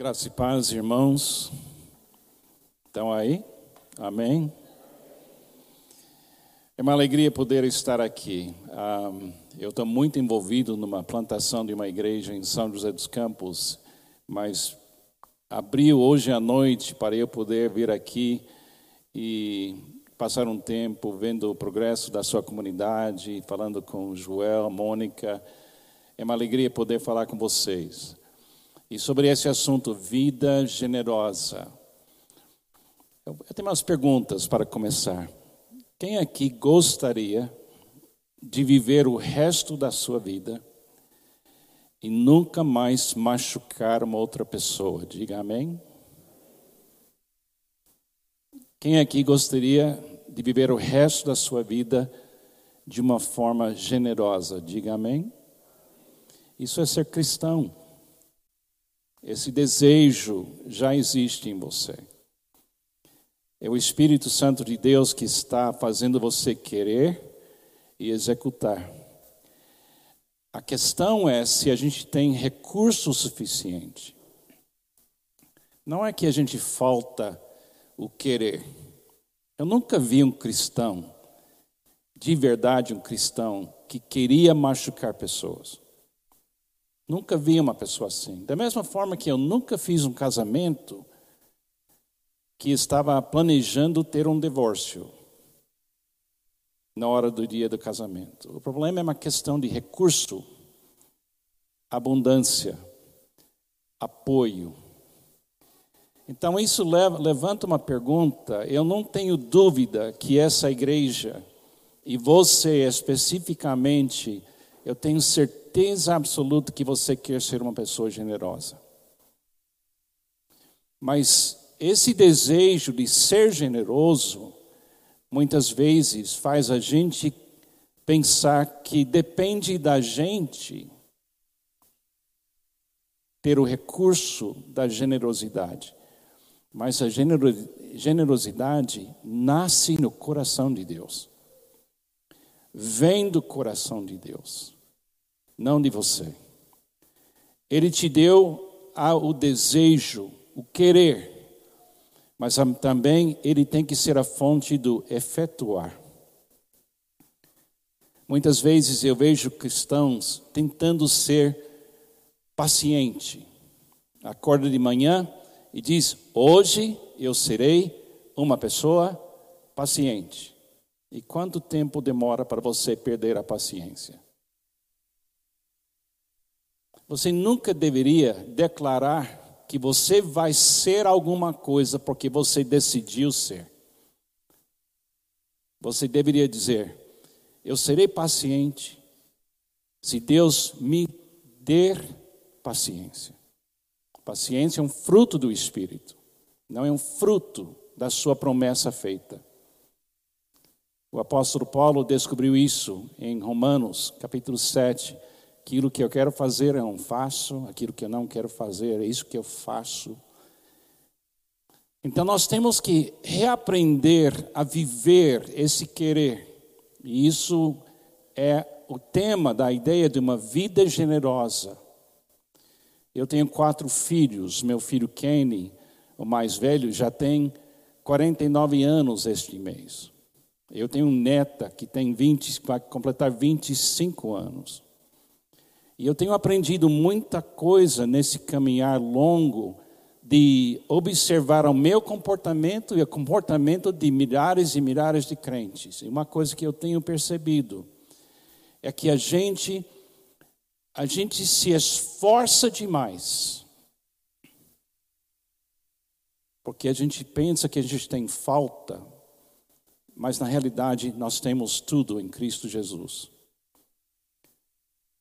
Graça e paz, irmãos. Estão aí? Amém? É uma alegria poder estar aqui. Um, eu estou muito envolvido numa plantação de uma igreja em São José dos Campos, mas abriu hoje à noite para eu poder vir aqui e passar um tempo vendo o progresso da sua comunidade, falando com Joel, Mônica. É uma alegria poder falar com vocês. E sobre esse assunto, vida generosa. Eu tenho umas perguntas para começar. Quem aqui gostaria de viver o resto da sua vida e nunca mais machucar uma outra pessoa? Diga amém. Quem aqui gostaria de viver o resto da sua vida de uma forma generosa? Diga amém. Isso é ser cristão. Esse desejo já existe em você. É o Espírito Santo de Deus que está fazendo você querer e executar. A questão é se a gente tem recurso suficiente. Não é que a gente falta o querer. Eu nunca vi um cristão, de verdade um cristão, que queria machucar pessoas. Nunca vi uma pessoa assim. Da mesma forma que eu nunca fiz um casamento que estava planejando ter um divórcio na hora do dia do casamento. O problema é uma questão de recurso, abundância, apoio. Então isso levanta uma pergunta. Eu não tenho dúvida que essa igreja e você especificamente, eu tenho certeza certeza absoluta que você quer ser uma pessoa generosa. Mas esse desejo de ser generoso, muitas vezes faz a gente pensar que depende da gente ter o recurso da generosidade. Mas a generosidade nasce no coração de Deus. Vem do coração de Deus não de você. Ele te deu o desejo, o querer, mas também ele tem que ser a fonte do efetuar. Muitas vezes eu vejo cristãos tentando ser paciente. Acorda de manhã e diz: Hoje eu serei uma pessoa paciente. E quanto tempo demora para você perder a paciência? Você nunca deveria declarar que você vai ser alguma coisa porque você decidiu ser. Você deveria dizer: Eu serei paciente se Deus me der paciência. Paciência é um fruto do Espírito, não é um fruto da sua promessa feita. O apóstolo Paulo descobriu isso em Romanos, capítulo 7 Aquilo que eu quero fazer eu não faço, aquilo que eu não quero fazer é isso que eu faço. Então nós temos que reaprender a viver esse querer. E isso é o tema da ideia de uma vida generosa. Eu tenho quatro filhos. Meu filho Kenny, o mais velho, já tem 49 anos este mês. Eu tenho um neta que tem 20, vai completar 25 anos. E eu tenho aprendido muita coisa nesse caminhar longo de observar o meu comportamento e o comportamento de milhares e milhares de crentes. E uma coisa que eu tenho percebido é que a gente a gente se esforça demais. Porque a gente pensa que a gente tem falta, mas na realidade nós temos tudo em Cristo Jesus.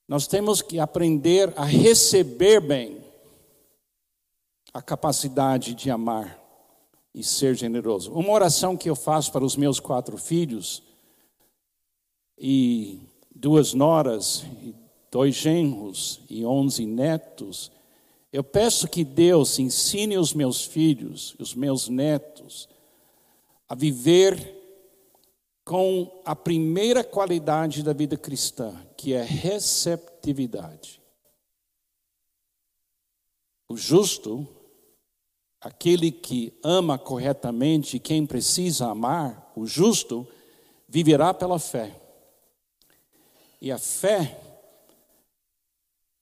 Nós temos que aprender a receber bem a capacidade de amar e ser generoso. Uma oração que eu faço para os meus quatro filhos e duas noras, e dois genros e onze netos, eu peço que Deus ensine os meus filhos, os meus netos, a viver com a primeira qualidade da vida cristã, que é receptividade. O justo aquele que ama corretamente quem precisa amar, o justo, viverá pela fé. E a fé,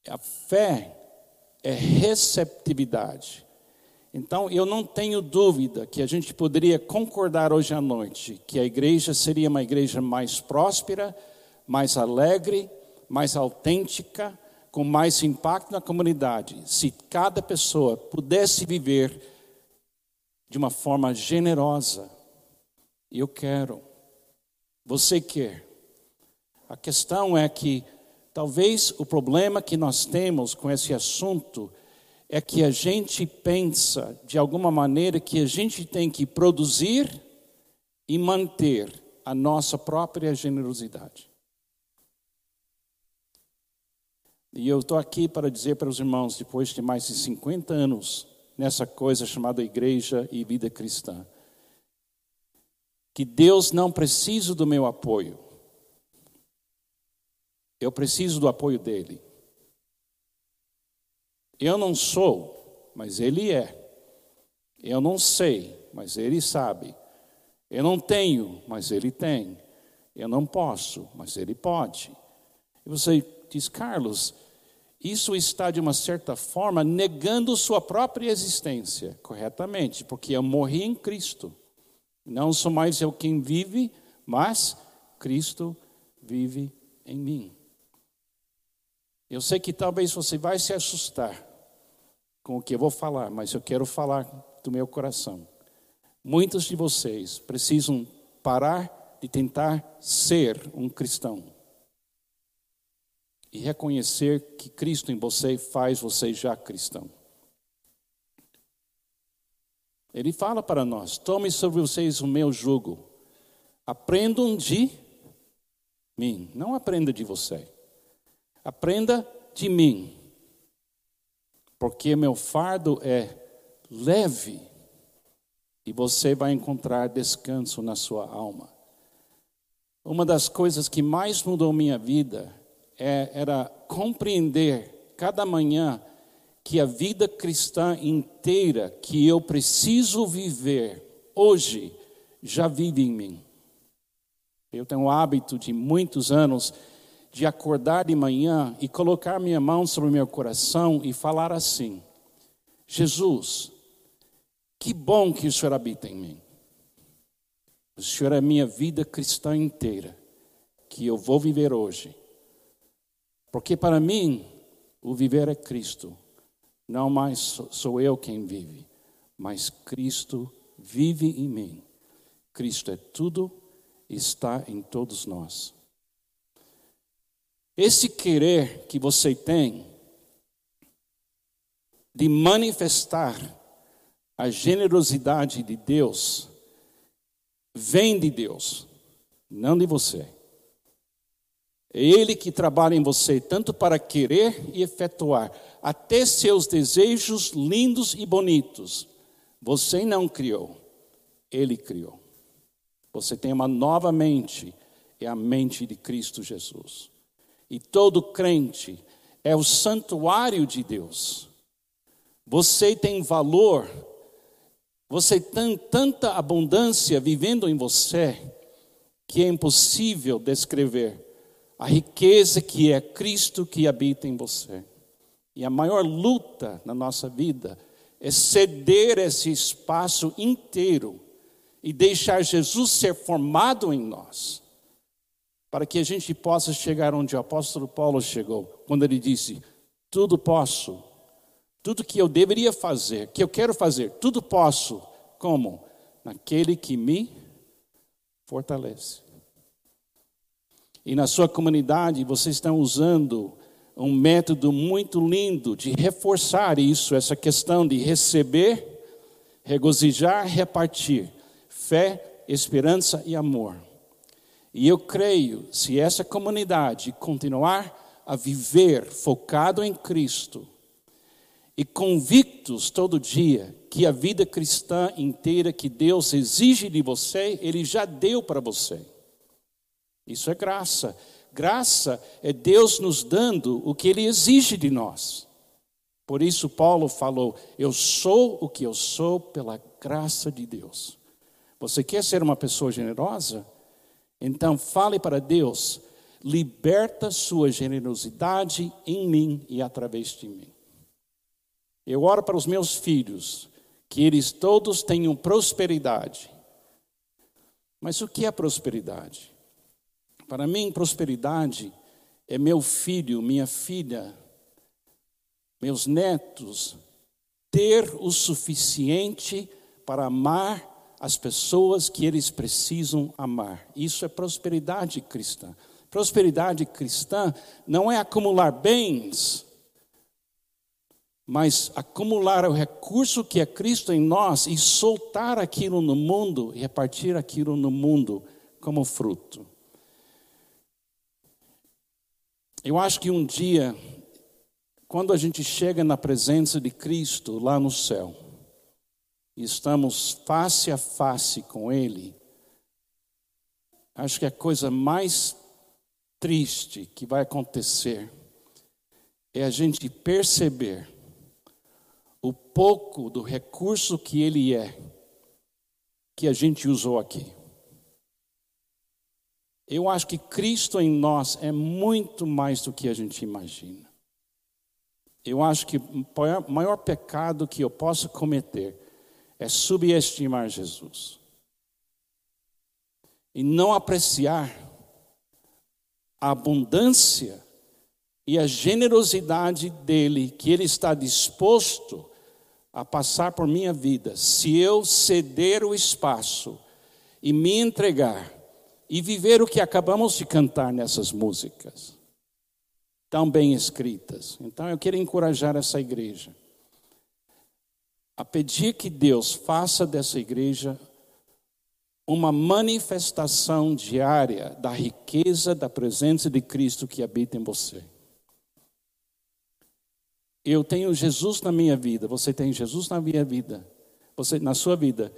a fé é receptividade. Então, eu não tenho dúvida que a gente poderia concordar hoje à noite que a igreja seria uma igreja mais próspera, mais alegre, mais autêntica, com mais impacto na comunidade, se cada pessoa pudesse viver de uma forma generosa. Eu quero. Você quer. A questão é que talvez o problema que nós temos com esse assunto é que a gente pensa de alguma maneira que a gente tem que produzir e manter a nossa própria generosidade. E eu estou aqui para dizer para os irmãos, depois de mais de 50 anos nessa coisa chamada igreja e vida cristã, que Deus não precisa do meu apoio, eu preciso do apoio dele. Eu não sou, mas ele é. Eu não sei, mas ele sabe. Eu não tenho, mas ele tem. Eu não posso, mas ele pode. E você diz, Carlos, isso está de uma certa forma negando sua própria existência, corretamente, porque eu morri em Cristo. Não sou mais eu quem vive, mas Cristo vive em mim. Eu sei que talvez você vai se assustar com o que eu vou falar, mas eu quero falar do meu coração. Muitos de vocês precisam parar de tentar ser um cristão e reconhecer que Cristo em você faz você já cristão. Ele fala para nós: tome sobre vocês o meu jugo, aprendam de mim, não aprenda de você, aprenda de mim, porque meu fardo é leve e você vai encontrar descanso na sua alma. Uma das coisas que mais mudou minha vida é, era compreender cada manhã que a vida cristã inteira que eu preciso viver hoje já vive em mim. Eu tenho o hábito de muitos anos de acordar de manhã e colocar minha mão sobre o meu coração e falar assim: Jesus, que bom que o Senhor habita em mim. O Senhor é a minha vida cristã inteira, que eu vou viver hoje. Porque para mim, o viver é Cristo. Não mais sou eu quem vive, mas Cristo vive em mim. Cristo é tudo, está em todos nós. Esse querer que você tem de manifestar a generosidade de Deus vem de Deus, não de você. É Ele que trabalha em você tanto para querer e efetuar até seus desejos lindos e bonitos. Você não criou, Ele criou. Você tem uma nova mente, é a mente de Cristo Jesus. E todo crente é o santuário de Deus. Você tem valor, você tem tanta abundância vivendo em você que é impossível descrever a riqueza que é Cristo que habita em você. E a maior luta na nossa vida é ceder esse espaço inteiro e deixar Jesus ser formado em nós para que a gente possa chegar onde o apóstolo Paulo chegou, quando ele disse: Tudo posso, tudo que eu deveria fazer, que eu quero fazer, tudo posso, como? Naquele que me fortalece. E na sua comunidade vocês estão usando um método muito lindo de reforçar isso, essa questão de receber, regozijar, repartir, fé, esperança e amor. E eu creio, se essa comunidade continuar a viver focado em Cristo e convictos todo dia que a vida cristã inteira que Deus exige de você, Ele já deu para você. Isso é graça. Graça é Deus nos dando o que Ele exige de nós. Por isso, Paulo falou: Eu sou o que eu sou pela graça de Deus. Você quer ser uma pessoa generosa? Então, fale para Deus: liberta sua generosidade em mim e através de mim. Eu oro para os meus filhos, que eles todos tenham prosperidade. Mas o que é prosperidade? Para mim, prosperidade é meu filho, minha filha, meus netos ter o suficiente para amar as pessoas que eles precisam amar. Isso é prosperidade cristã. Prosperidade cristã não é acumular bens, mas acumular o recurso que é Cristo em nós e soltar aquilo no mundo e repartir aquilo no mundo como fruto. Eu acho que um dia, quando a gente chega na presença de Cristo lá no céu, e estamos face a face com Ele, acho que a coisa mais triste que vai acontecer é a gente perceber o pouco do recurso que ele é, que a gente usou aqui. Eu acho que Cristo em nós é muito mais do que a gente imagina. Eu acho que o maior pecado que eu posso cometer é subestimar Jesus e não apreciar a abundância e a generosidade dele, que ele está disposto a passar por minha vida, se eu ceder o espaço e me entregar e viver o que acabamos de cantar nessas músicas, tão bem escritas. Então eu quero encorajar essa igreja a pedir que Deus faça dessa igreja uma manifestação diária da riqueza da presença de Cristo que habita em você. Eu tenho Jesus na minha vida, você tem Jesus na minha vida, você na sua vida.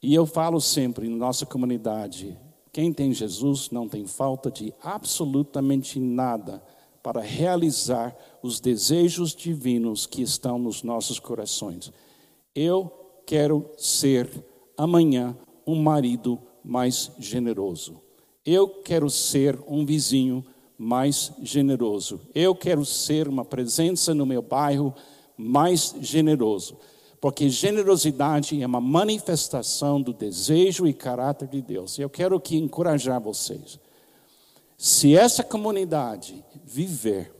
E eu falo sempre na nossa comunidade, quem tem Jesus não tem falta de absolutamente nada para realizar os desejos divinos que estão nos nossos corações. Eu quero ser amanhã um marido mais generoso. Eu quero ser um vizinho mais generoso. Eu quero ser uma presença no meu bairro mais generoso. Porque generosidade é uma manifestação do desejo e caráter de Deus. Eu quero que encorajar vocês. Se essa comunidade viver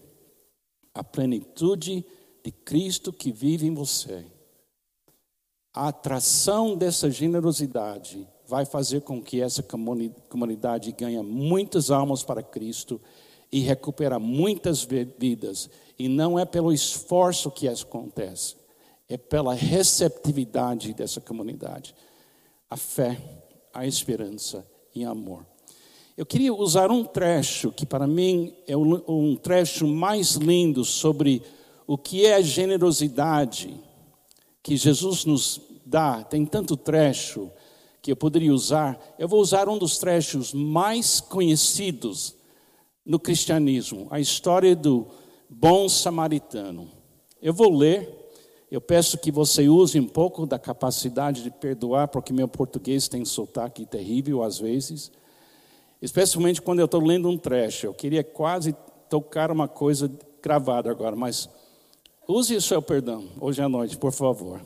a plenitude de Cristo que vive em você, a atração dessa generosidade vai fazer com que essa comunidade ganhe muitas almas para Cristo e recupera muitas vidas. E não é pelo esforço que acontece, é pela receptividade dessa comunidade. A fé, a esperança e amor. Eu queria usar um trecho que para mim é um trecho mais lindo sobre o que é a generosidade que Jesus nos dá. Tem tanto trecho que eu poderia usar. Eu vou usar um dos trechos mais conhecidos no cristianismo, a história do bom samaritano. Eu vou ler, eu peço que você use um pouco da capacidade de perdoar, porque meu português tem sotaque terrível às vezes, especialmente quando eu estou lendo um trecho. Eu queria quase tocar uma coisa gravada agora, mas use o seu perdão hoje à noite, por favor.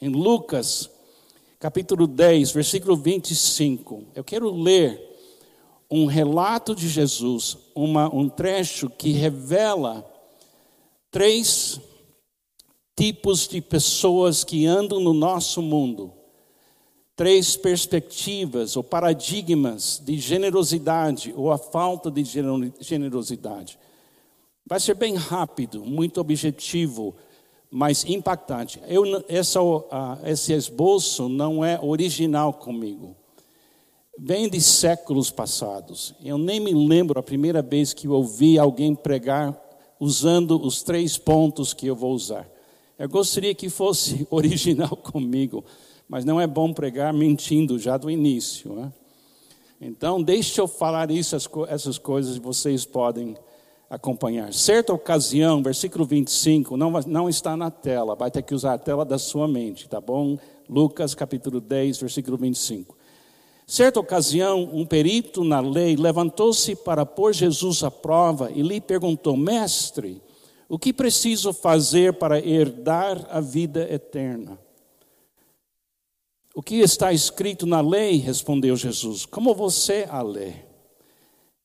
Em Lucas, capítulo 10, versículo 25, eu quero ler um relato de Jesus, uma, um trecho que revela três tipos de pessoas que andam no nosso mundo, três perspectivas ou paradigmas de generosidade ou a falta de generosidade. Vai ser bem rápido, muito objetivo, mas impactante. Eu, essa, esse esboço não é original comigo vem de séculos passados. Eu nem me lembro a primeira vez que eu ouvi alguém pregar usando os três pontos que eu vou usar. Eu gostaria que fosse original comigo, mas não é bom pregar mentindo já do início. Né? Então, deixe eu falar isso, essas coisas, vocês podem acompanhar. Certa ocasião, versículo 25, não, não está na tela, vai ter que usar a tela da sua mente, tá bom? Lucas capítulo 10, versículo 25. Certa ocasião, um perito na lei levantou-se para pôr Jesus à prova e lhe perguntou: Mestre, o que preciso fazer para herdar a vida eterna? O que está escrito na lei? respondeu Jesus. Como você a lê?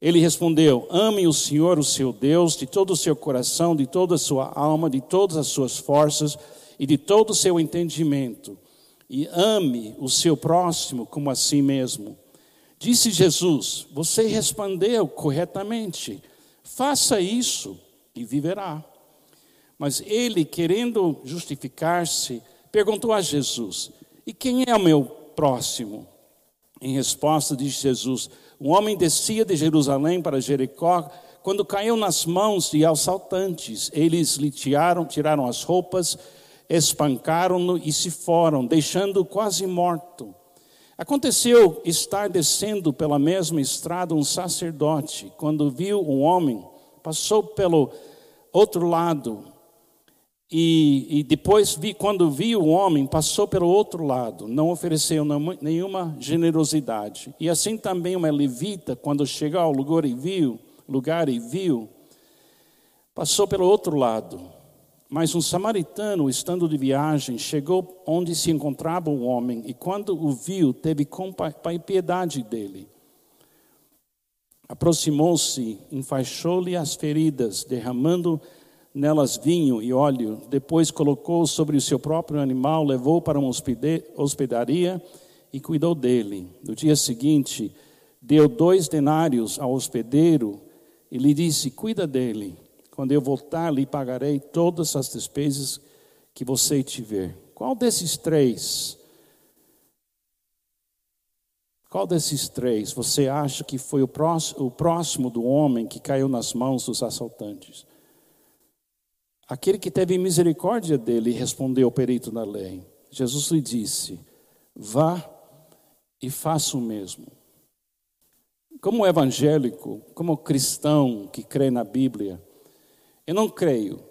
Ele respondeu: Ame o Senhor, o seu Deus, de todo o seu coração, de toda a sua alma, de todas as suas forças e de todo o seu entendimento. E ame o seu próximo como a si mesmo. Disse Jesus: Você respondeu corretamente. Faça isso e viverá. Mas ele, querendo justificar-se, perguntou a Jesus: E quem é o meu próximo? Em resposta, disse Jesus: um homem descia de Jerusalém para Jericó quando caiu nas mãos de assaltantes. Eles lhe tiraram, tiraram as roupas, espancaram-no e se foram, deixando-o quase morto. Aconteceu estar descendo pela mesma estrada um sacerdote, quando viu um homem, passou pelo outro lado e, e, depois, vi, quando viu o homem, passou pelo outro lado, não ofereceu nenhuma generosidade. E assim também uma levita, quando chegou ao lugar e viu, lugar e viu, passou pelo outro lado. Mas um samaritano, estando de viagem, chegou onde se encontrava o homem, e quando o viu, teve piedade dele. Aproximou-se, enfaixou-lhe as feridas, derramando nelas vinho e óleo, depois colocou sobre o seu próprio animal, levou para uma hospedaria e cuidou dele. No dia seguinte, deu dois denários ao hospedeiro e lhe disse: Cuida dele. Quando eu voltar, lhe pagarei todas as despesas que você tiver. Qual desses três? Qual desses três você acha que foi o próximo do homem que caiu nas mãos dos assaltantes? Aquele que teve misericórdia dele respondeu o perito da lei. Jesus lhe disse: Vá e faça o mesmo. Como evangélico, como cristão que crê na Bíblia, eu não creio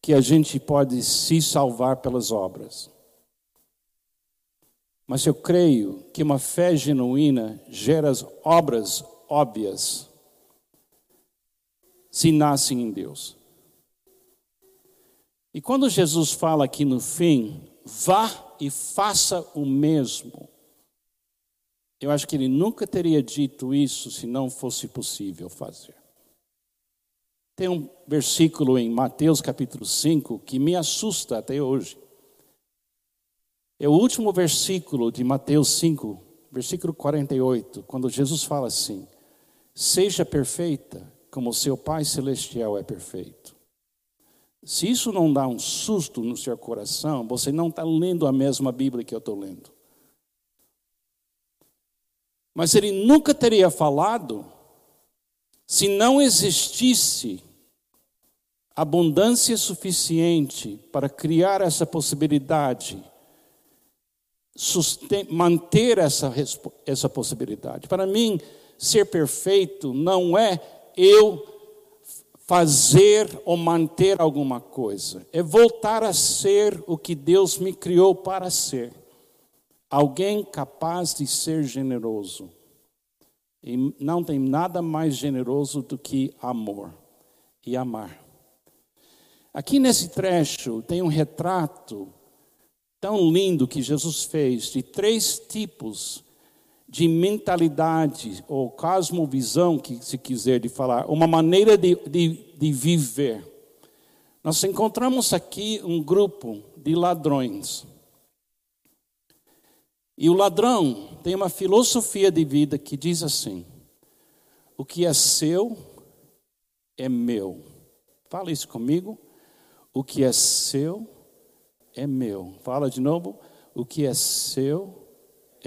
que a gente pode se salvar pelas obras. Mas eu creio que uma fé genuína gera obras óbvias se nascem em Deus. E quando Jesus fala aqui no fim, vá e faça o mesmo. Eu acho que ele nunca teria dito isso se não fosse possível fazer. Tem um versículo em Mateus capítulo 5 que me assusta até hoje. É o último versículo de Mateus 5, versículo 48, quando Jesus fala assim: Seja perfeita como seu Pai Celestial é perfeito. Se isso não dá um susto no seu coração, você não está lendo a mesma Bíblia que eu estou lendo. Mas ele nunca teria falado se não existisse abundância suficiente para criar essa possibilidade, manter essa, essa possibilidade. Para mim, ser perfeito não é eu fazer ou manter alguma coisa, é voltar a ser o que Deus me criou para ser. Alguém capaz de ser generoso. E não tem nada mais generoso do que amor e amar. Aqui nesse trecho tem um retrato tão lindo que Jesus fez de três tipos de mentalidade ou cosmovisão, que se quiser de falar, uma maneira de, de, de viver. Nós encontramos aqui um grupo de ladrões. E o ladrão tem uma filosofia de vida que diz assim: o que é seu é meu. Fala isso comigo. O que é seu é meu. Fala de novo. O que é seu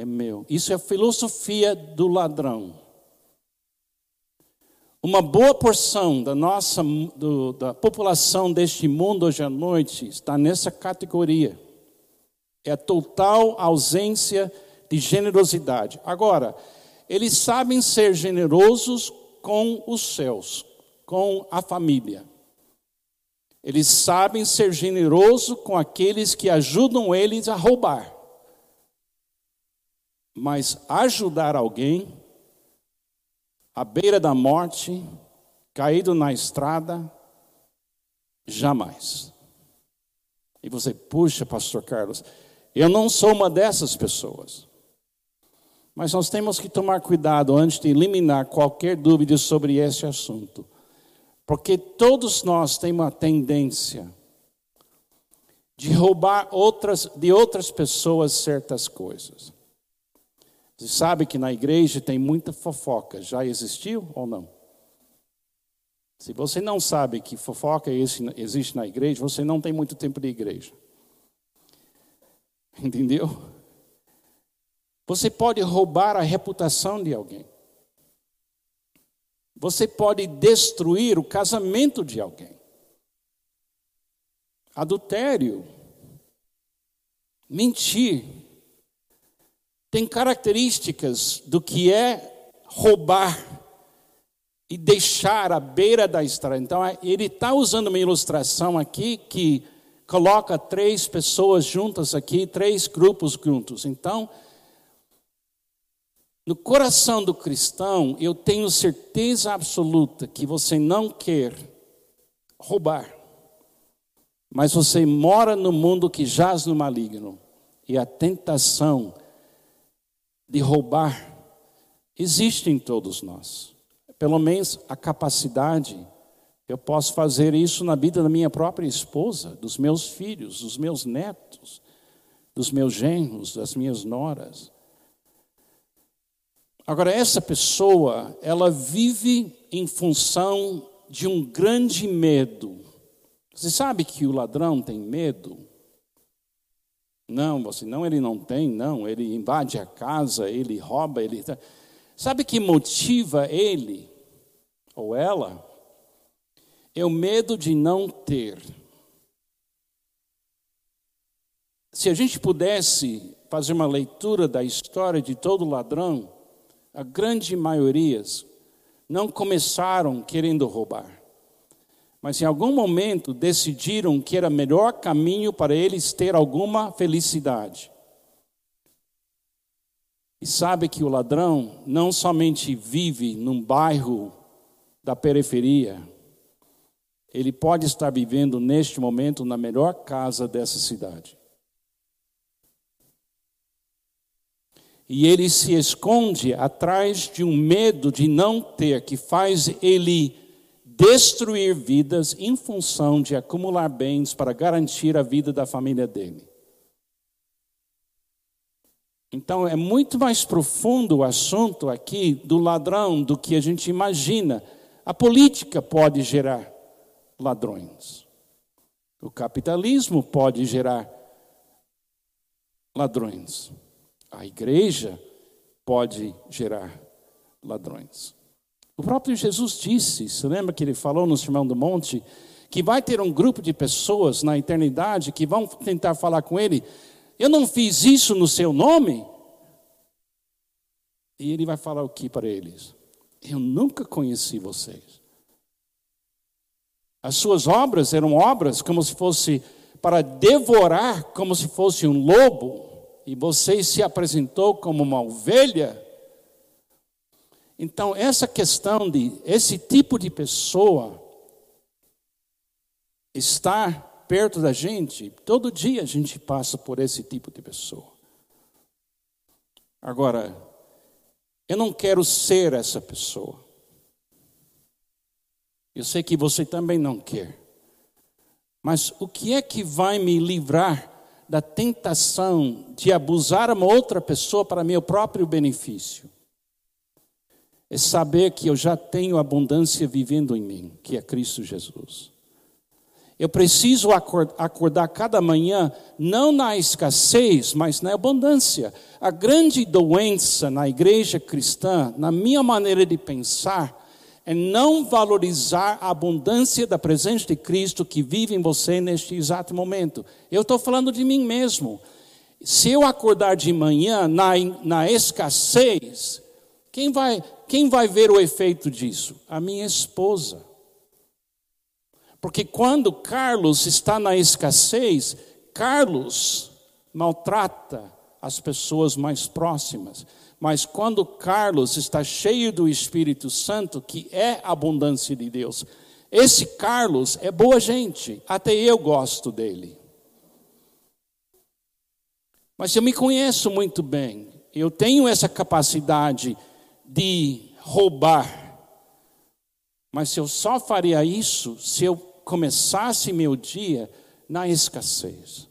é meu. Isso é a filosofia do ladrão. Uma boa porção da nossa do, da população deste mundo hoje à noite está nessa categoria. É a total ausência de generosidade. Agora, eles sabem ser generosos com os céus, com a família. Eles sabem ser generoso com aqueles que ajudam eles a roubar. Mas ajudar alguém à beira da morte, caído na estrada, jamais. E você, puxa, pastor Carlos, eu não sou uma dessas pessoas. Mas nós temos que tomar cuidado antes de eliminar qualquer dúvida sobre esse assunto. Porque todos nós temos uma tendência de roubar outras, de outras pessoas certas coisas. Você sabe que na igreja tem muita fofoca. Já existiu ou não? Se você não sabe que fofoca existe na igreja, você não tem muito tempo de igreja. Entendeu? Você pode roubar a reputação de alguém. Você pode destruir o casamento de alguém. Adultério, mentir, tem características do que é roubar e deixar à beira da estrada. Então, é, ele está usando uma ilustração aqui que coloca três pessoas juntas aqui, três grupos juntos. Então, no coração do cristão, eu tenho certeza absoluta que você não quer roubar, mas você mora no mundo que jaz no maligno, e a tentação de roubar existe em todos nós. Pelo menos a capacidade, eu posso fazer isso na vida da minha própria esposa, dos meus filhos, dos meus netos, dos meus genros, das minhas noras. Agora, essa pessoa, ela vive em função de um grande medo. Você sabe que o ladrão tem medo? Não, você não, ele não tem, não. Ele invade a casa, ele rouba, ele. Tá, sabe que motiva ele ou ela? É o medo de não ter. Se a gente pudesse fazer uma leitura da história de todo ladrão, a grande maioria não começaram querendo roubar, mas em algum momento decidiram que era melhor caminho para eles ter alguma felicidade. E sabe que o ladrão não somente vive num bairro da periferia, ele pode estar vivendo neste momento na melhor casa dessa cidade. E ele se esconde atrás de um medo de não ter, que faz ele destruir vidas em função de acumular bens para garantir a vida da família dele. Então é muito mais profundo o assunto aqui do ladrão do que a gente imagina. A política pode gerar ladrões. O capitalismo pode gerar ladrões. A igreja pode gerar ladrões. O próprio Jesus disse, você lembra que ele falou no Sermão do Monte, que vai ter um grupo de pessoas na eternidade que vão tentar falar com ele: Eu não fiz isso no seu nome? E ele vai falar o que para eles? Eu nunca conheci vocês. As suas obras eram obras como se fosse para devorar, como se fosse um lobo e você se apresentou como uma ovelha. Então, essa questão de esse tipo de pessoa estar perto da gente, todo dia a gente passa por esse tipo de pessoa. Agora, eu não quero ser essa pessoa. Eu sei que você também não quer. Mas o que é que vai me livrar da tentação de abusar uma outra pessoa para meu próprio benefício. É saber que eu já tenho abundância vivendo em mim, que é Cristo Jesus. Eu preciso acordar cada manhã, não na escassez, mas na abundância. A grande doença na igreja cristã, na minha maneira de pensar, é não valorizar a abundância da presença de Cristo que vive em você neste exato momento. Eu estou falando de mim mesmo. Se eu acordar de manhã na, na escassez, quem vai, quem vai ver o efeito disso? A minha esposa, Porque quando Carlos está na escassez, Carlos maltrata as pessoas mais próximas. Mas quando Carlos está cheio do Espírito Santo, que é a abundância de Deus, esse Carlos é boa gente, até eu gosto dele. Mas eu me conheço muito bem, eu tenho essa capacidade de roubar. Mas eu só faria isso se eu começasse meu dia na escassez.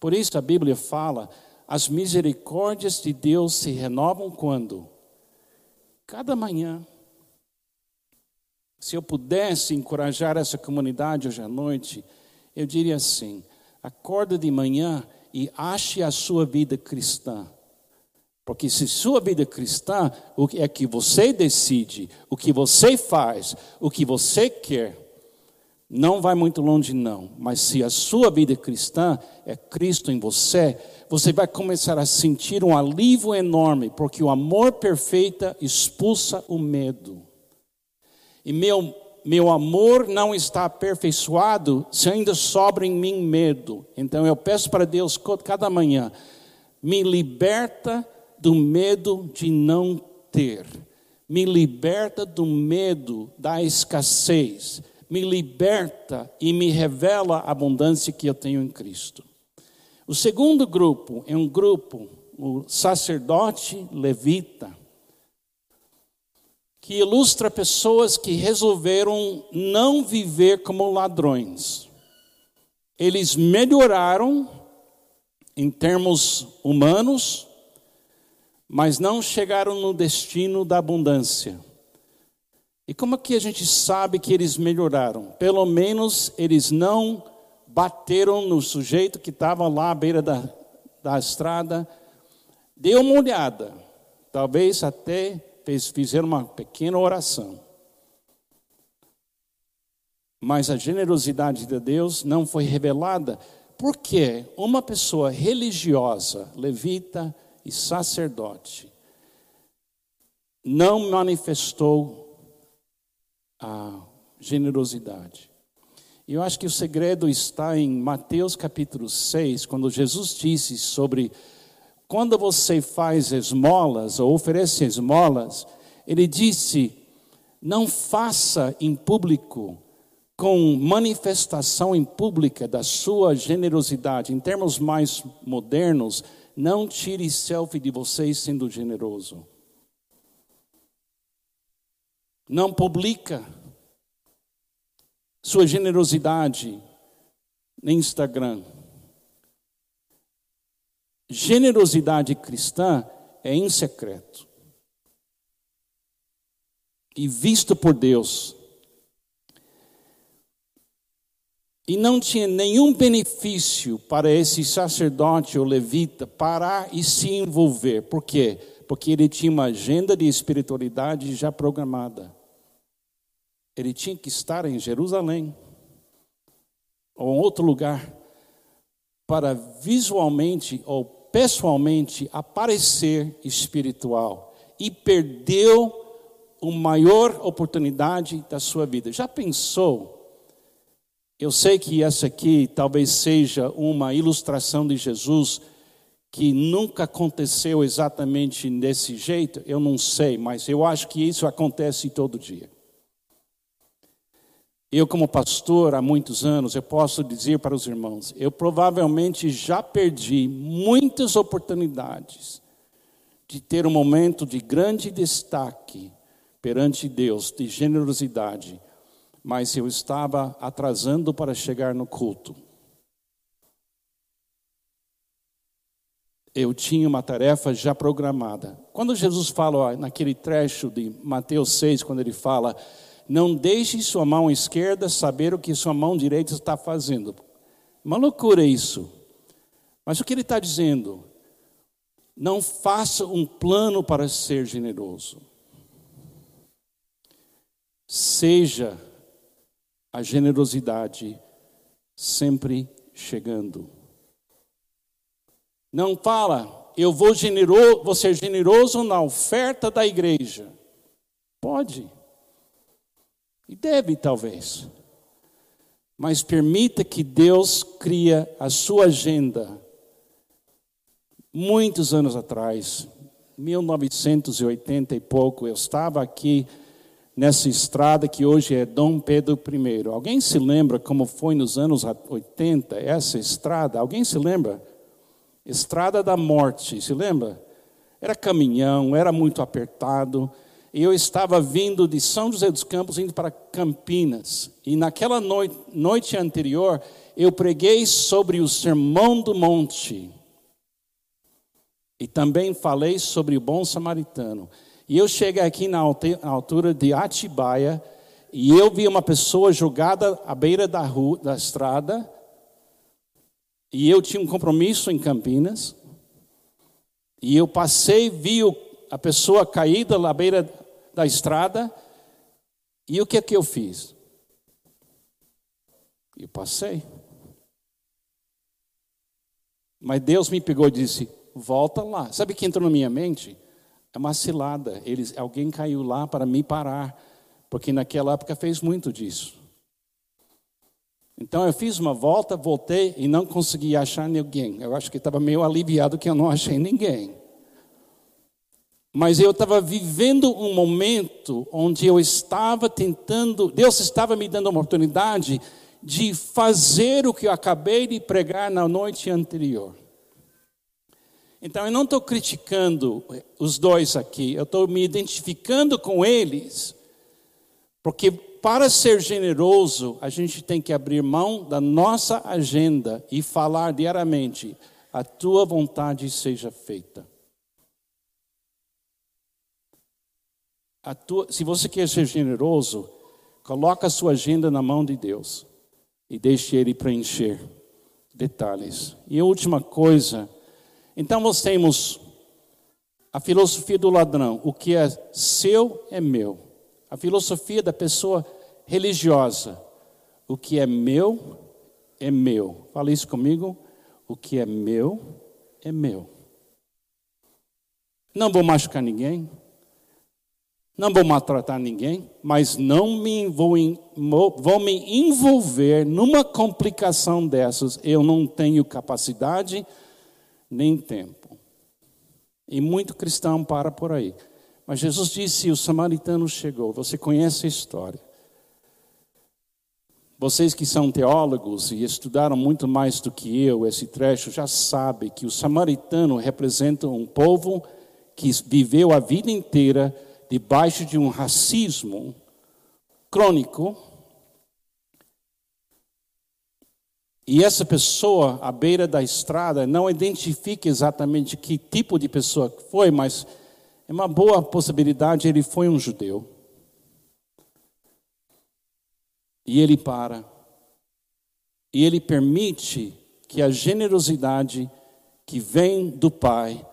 Por isso a Bíblia fala: as misericórdias de Deus se renovam quando? Cada manhã. Se eu pudesse encorajar essa comunidade hoje à noite, eu diria assim: acorda de manhã e ache a sua vida cristã. Porque se sua vida cristã, é que você decide, o que você faz, o que você quer, não vai muito longe não, mas se a sua vida cristã é Cristo em você, você vai começar a sentir um alívio enorme, porque o amor perfeito expulsa o medo. E meu meu amor não está aperfeiçoado se ainda sobra em mim medo. Então eu peço para Deus cada manhã, me liberta do medo de não ter, me liberta do medo da escassez, me liberta e me revela a abundância que eu tenho em Cristo. O segundo grupo é um grupo, o sacerdote levita que ilustra pessoas que resolveram não viver como ladrões. Eles melhoraram em termos humanos, mas não chegaram no destino da abundância. E como é que a gente sabe que eles melhoraram? Pelo menos eles não bateram no sujeito que estava lá à beira da, da estrada, deu uma olhada, talvez até fez, fizeram uma pequena oração. Mas a generosidade de Deus não foi revelada porque uma pessoa religiosa, levita e sacerdote, não manifestou a generosidade. E eu acho que o segredo está em Mateus capítulo 6, quando Jesus disse sobre quando você faz esmolas ou oferece esmolas, ele disse: não faça em público, com manifestação em pública da sua generosidade. Em termos mais modernos, não tire selfie de vocês sendo generoso. Não publica sua generosidade no Instagram. Generosidade cristã é em secreto. E visto por Deus. E não tinha nenhum benefício para esse sacerdote ou levita parar e se envolver. Por quê? Porque ele tinha uma agenda de espiritualidade já programada. Ele tinha que estar em Jerusalém ou em outro lugar para visualmente ou pessoalmente aparecer espiritual e perdeu a maior oportunidade da sua vida. Já pensou? Eu sei que essa aqui talvez seja uma ilustração de Jesus que nunca aconteceu exatamente desse jeito, eu não sei, mas eu acho que isso acontece todo dia. Eu, como pastor há muitos anos, eu posso dizer para os irmãos, eu provavelmente já perdi muitas oportunidades de ter um momento de grande destaque perante Deus, de generosidade, mas eu estava atrasando para chegar no culto. Eu tinha uma tarefa já programada. Quando Jesus fala ó, naquele trecho de Mateus 6, quando ele fala não deixe sua mão esquerda saber o que sua mão direita está fazendo. Uma loucura isso. Mas o que ele está dizendo? Não faça um plano para ser generoso. Seja a generosidade sempre chegando. Não fala, eu vou, generoso, vou ser generoso na oferta da igreja. Pode. E deve, talvez. Mas permita que Deus cria a sua agenda. Muitos anos atrás, 1980 e pouco, eu estava aqui nessa estrada que hoje é Dom Pedro I. Alguém se lembra como foi nos anos 80 essa estrada? Alguém se lembra? Estrada da Morte, se lembra? Era caminhão, era muito apertado. E eu estava vindo de São José dos Campos, indo para Campinas. E naquela noite, noite anterior, eu preguei sobre o Sermão do Monte. E também falei sobre o bom samaritano. E eu cheguei aqui na altura de Atibaia e eu vi uma pessoa jogada à beira da rua, da estrada. E eu tinha um compromisso em Campinas. E eu passei, vi a pessoa caída à beira da estrada. E o que é que eu fiz? Eu passei. Mas Deus me pegou e disse: volta lá. Sabe o que entrou na minha mente? É uma cilada. Eles, alguém caiu lá para me parar, porque naquela época fez muito disso. Então eu fiz uma volta, voltei e não consegui achar ninguém. Eu acho que estava meio aliviado que eu não achei ninguém. Mas eu estava vivendo um momento onde eu estava tentando, Deus estava me dando uma oportunidade de fazer o que eu acabei de pregar na noite anterior. Então eu não estou criticando os dois aqui, eu estou me identificando com eles, porque para ser generoso, a gente tem que abrir mão da nossa agenda e falar diariamente: a tua vontade seja feita. Tua, se você quer ser generoso, coloca a sua agenda na mão de Deus e deixe Ele preencher detalhes. E a última coisa então nós temos a filosofia do ladrão, o que é seu é meu. A filosofia da pessoa religiosa, o que é meu é meu. Fala isso comigo. O que é meu é meu. Não vou machucar ninguém, não vou maltratar ninguém, mas não me vou, vou me envolver numa complicação dessas. Eu não tenho capacidade nem tempo. E muito cristão para por aí. Mas Jesus disse: o samaritano chegou. Você conhece a história. Vocês que são teólogos e estudaram muito mais do que eu esse trecho já sabem que o samaritano representa um povo que viveu a vida inteira debaixo de um racismo crônico e essa pessoa à beira da estrada não identifica exatamente que tipo de pessoa foi, mas é uma boa possibilidade ele foi um judeu. E ele para. E ele permite que a generosidade que vem do Pai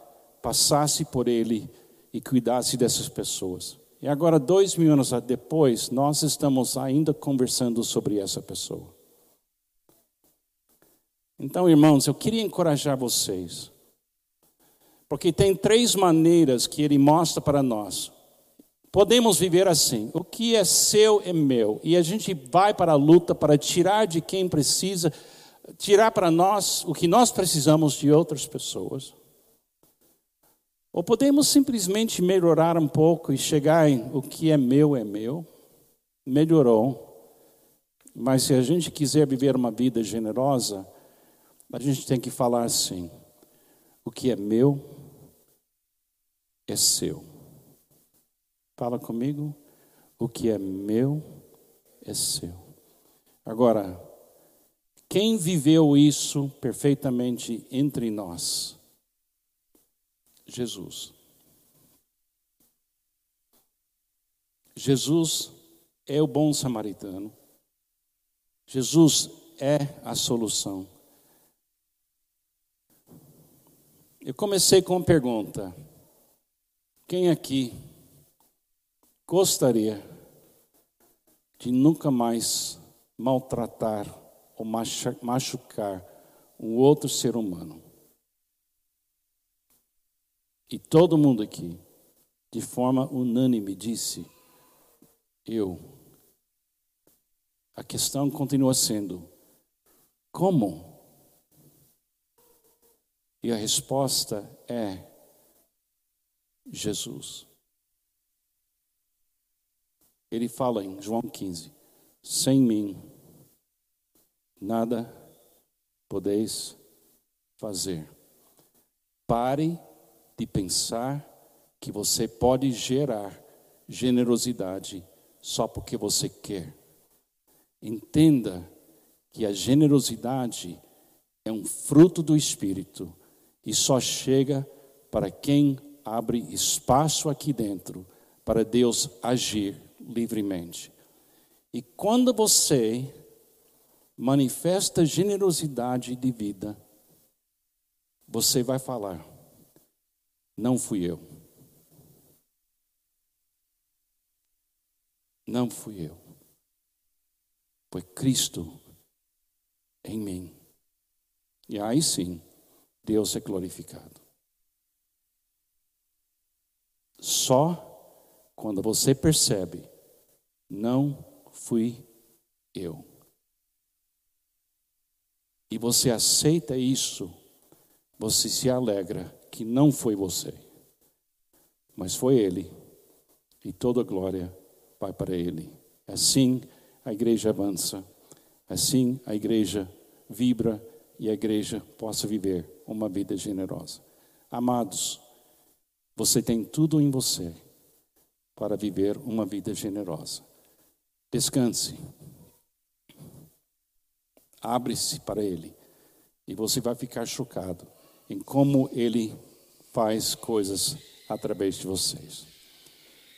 passasse por ele e cuidasse dessas pessoas. E agora, dois mil anos depois, nós estamos ainda conversando sobre essa pessoa. Então, irmãos, eu queria encorajar vocês, porque tem três maneiras que ele mostra para nós. Podemos viver assim: o que é seu é meu, e a gente vai para a luta para tirar de quem precisa, tirar para nós o que nós precisamos de outras pessoas. Ou podemos simplesmente melhorar um pouco e chegar em o que é meu é meu. Melhorou. Mas se a gente quiser viver uma vida generosa, a gente tem que falar assim: o que é meu é seu. Fala comigo, o que é meu é seu. Agora, quem viveu isso perfeitamente entre nós? Jesus. Jesus é o bom samaritano. Jesus é a solução. Eu comecei com uma pergunta: quem aqui gostaria de nunca mais maltratar ou machucar um outro ser humano? E todo mundo aqui, de forma unânime, disse: Eu. A questão continua sendo: como? E a resposta é Jesus. Ele fala em João 15: Sem mim, nada podeis fazer. Pare de pensar que você pode gerar generosidade só porque você quer. Entenda que a generosidade é um fruto do Espírito e só chega para quem abre espaço aqui dentro para Deus agir livremente. E quando você manifesta generosidade de vida, você vai falar: não fui eu. Não fui eu. Foi Cristo em mim. E aí sim, Deus é glorificado. Só quando você percebe, não fui eu. E você aceita isso, você se alegra que não foi você, mas foi Ele, e toda a glória vai para Ele. Assim a igreja avança, assim a igreja vibra e a igreja possa viver uma vida generosa. Amados, você tem tudo em você para viver uma vida generosa. Descanse. Abre-se para Ele. E você vai ficar chocado em como Ele faz coisas através de vocês.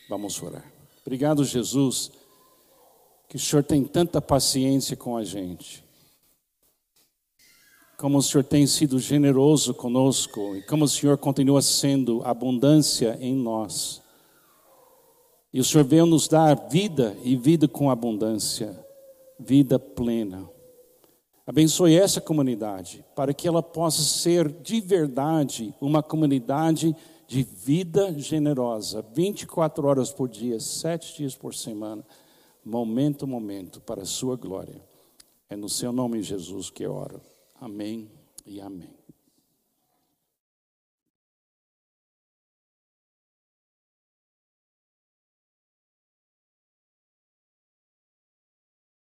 Vamos orar. Obrigado, Jesus, que o Senhor tem tanta paciência com a gente. Como o Senhor tem sido generoso conosco e como o Senhor continua sendo abundância em nós. E o Senhor veio nos dar vida e vida com abundância, vida plena. Abençoe essa comunidade para que ela possa ser de verdade uma comunidade de vida generosa, 24 horas por dia, sete dias por semana, momento a momento, para a sua glória. É no seu nome, Jesus, que eu oro. Amém e amém.